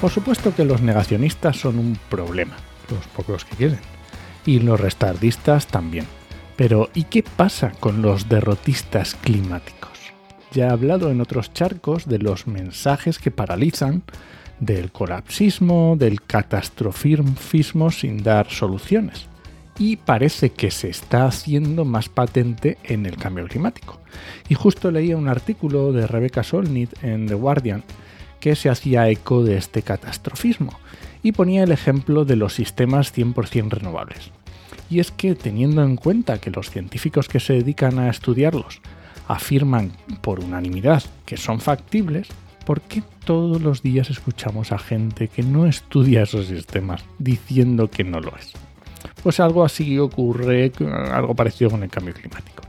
Por supuesto que los negacionistas son un problema, los pocos que quieren, y los restardistas también. Pero ¿y qué pasa con los derrotistas climáticos? Ya he hablado en otros charcos de los mensajes que paralizan, del colapsismo, del catastrofismo sin dar soluciones. Y parece que se está haciendo más patente en el cambio climático. Y justo leía un artículo de Rebecca Solnit en The Guardian que se hacía eco de este catastrofismo y ponía el ejemplo de los sistemas 100% renovables. Y es que teniendo en cuenta que los científicos que se dedican a estudiarlos afirman por unanimidad que son factibles, ¿por qué todos los días escuchamos a gente que no estudia esos sistemas diciendo que no lo es? Pues algo así ocurre, algo parecido con el cambio climático.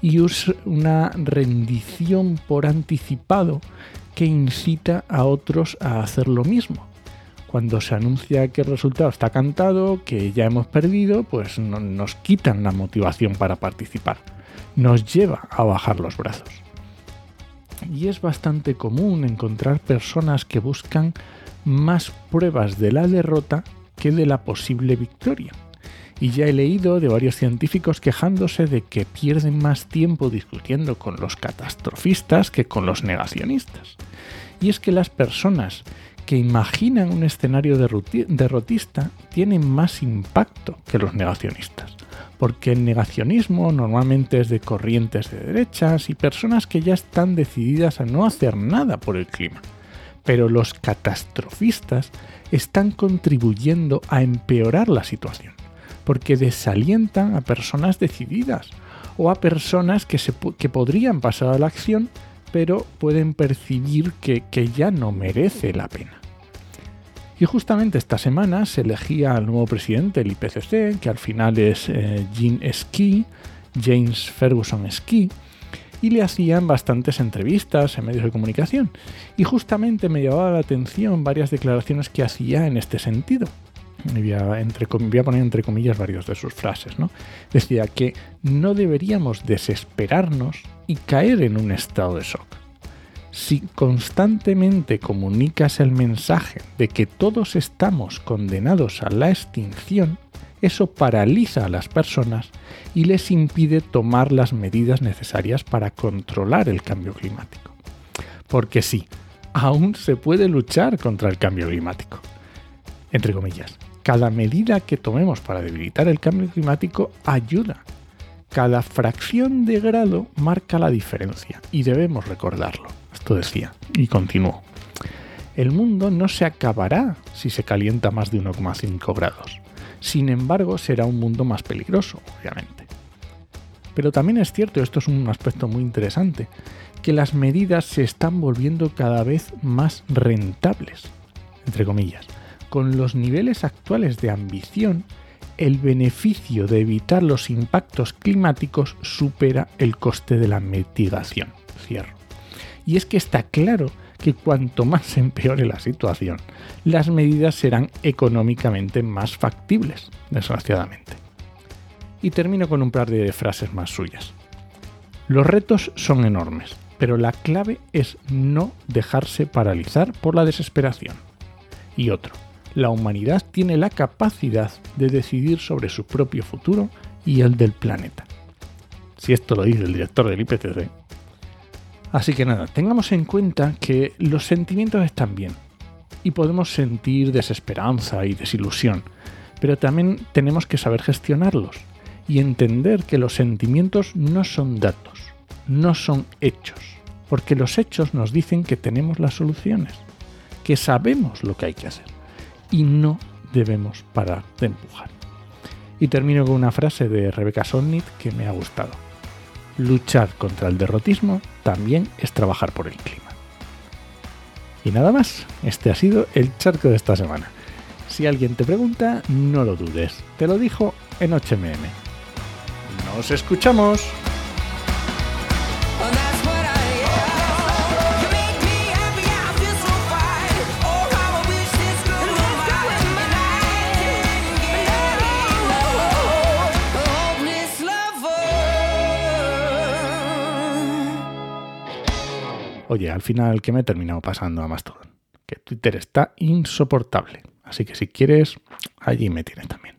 Y es una rendición por anticipado que incita a otros a hacer lo mismo. Cuando se anuncia que el resultado está cantado, que ya hemos perdido, pues nos quitan la motivación para participar. Nos lleva a bajar los brazos. Y es bastante común encontrar personas que buscan más pruebas de la derrota que de la posible victoria. Y ya he leído de varios científicos quejándose de que pierden más tiempo discutiendo con los catastrofistas que con los negacionistas. Y es que las personas que imaginan un escenario derrotista tienen más impacto que los negacionistas. Porque el negacionismo normalmente es de corrientes de derechas y personas que ya están decididas a no hacer nada por el clima. Pero los catastrofistas están contribuyendo a empeorar la situación, porque desalientan a personas decididas o a personas que, se, que podrían pasar a la acción pero pueden percibir que, ya no merece la pena. Y justamente esta semana se elegía al nuevo presidente del IPCC, que al final es eh, Jean Ski, James Ferguson Ski, y le hacían bastantes entrevistas en medios de comunicación. Y justamente me llamaba la atención varias declaraciones que hacía en este sentido. Voy a, entre, voy a poner entre comillas varios de sus frases. ¿no? Decía que no deberíamos desesperarnos y caer en un estado de shock. Si constantemente comunicas el mensaje de que todos estamos condenados a la extinción, eso paraliza a las personas y les impide tomar las medidas necesarias para controlar el cambio climático. Porque sí, aún se puede luchar contra el cambio climático. Entre comillas, cada medida que tomemos para debilitar el cambio climático ayuda cada fracción de grado marca la diferencia y debemos recordarlo. Esto decía y continuó. El mundo no se acabará si se calienta más de 1,5 grados. Sin embargo, será un mundo más peligroso, obviamente. Pero también es cierto, esto es un aspecto muy interesante, que las medidas se están volviendo cada vez más rentables, entre comillas. Con los niveles actuales de ambición, el beneficio de evitar los impactos climáticos supera el coste de la mitigación. Cierro. Y es que está claro que cuanto más se empeore la situación, las medidas serán económicamente más factibles, desgraciadamente. Y termino con un par de frases más suyas. Los retos son enormes, pero la clave es no dejarse paralizar por la desesperación. Y otro, la humanidad tiene la capacidad de decidir sobre su propio futuro y el del planeta. Si esto lo dice el director del IPCC. Así que nada, tengamos en cuenta que los sentimientos están bien y podemos sentir desesperanza y desilusión, pero también tenemos que saber gestionarlos y entender que los sentimientos no son datos, no son hechos, porque los hechos nos dicen que tenemos las soluciones, que sabemos lo que hay que hacer y no debemos parar de empujar. Y termino con una frase de Rebecca Solnit que me ha gustado. Luchar contra el derrotismo también es trabajar por el clima. Y nada más, este ha sido el charco de esta semana. Si alguien te pregunta, no lo dudes. Te lo dijo en HMM. ¡Nos escuchamos! Oye, al final, ¿qué me he terminado pasando a Mastodon? Que Twitter está insoportable. Así que si quieres, allí me tienes también.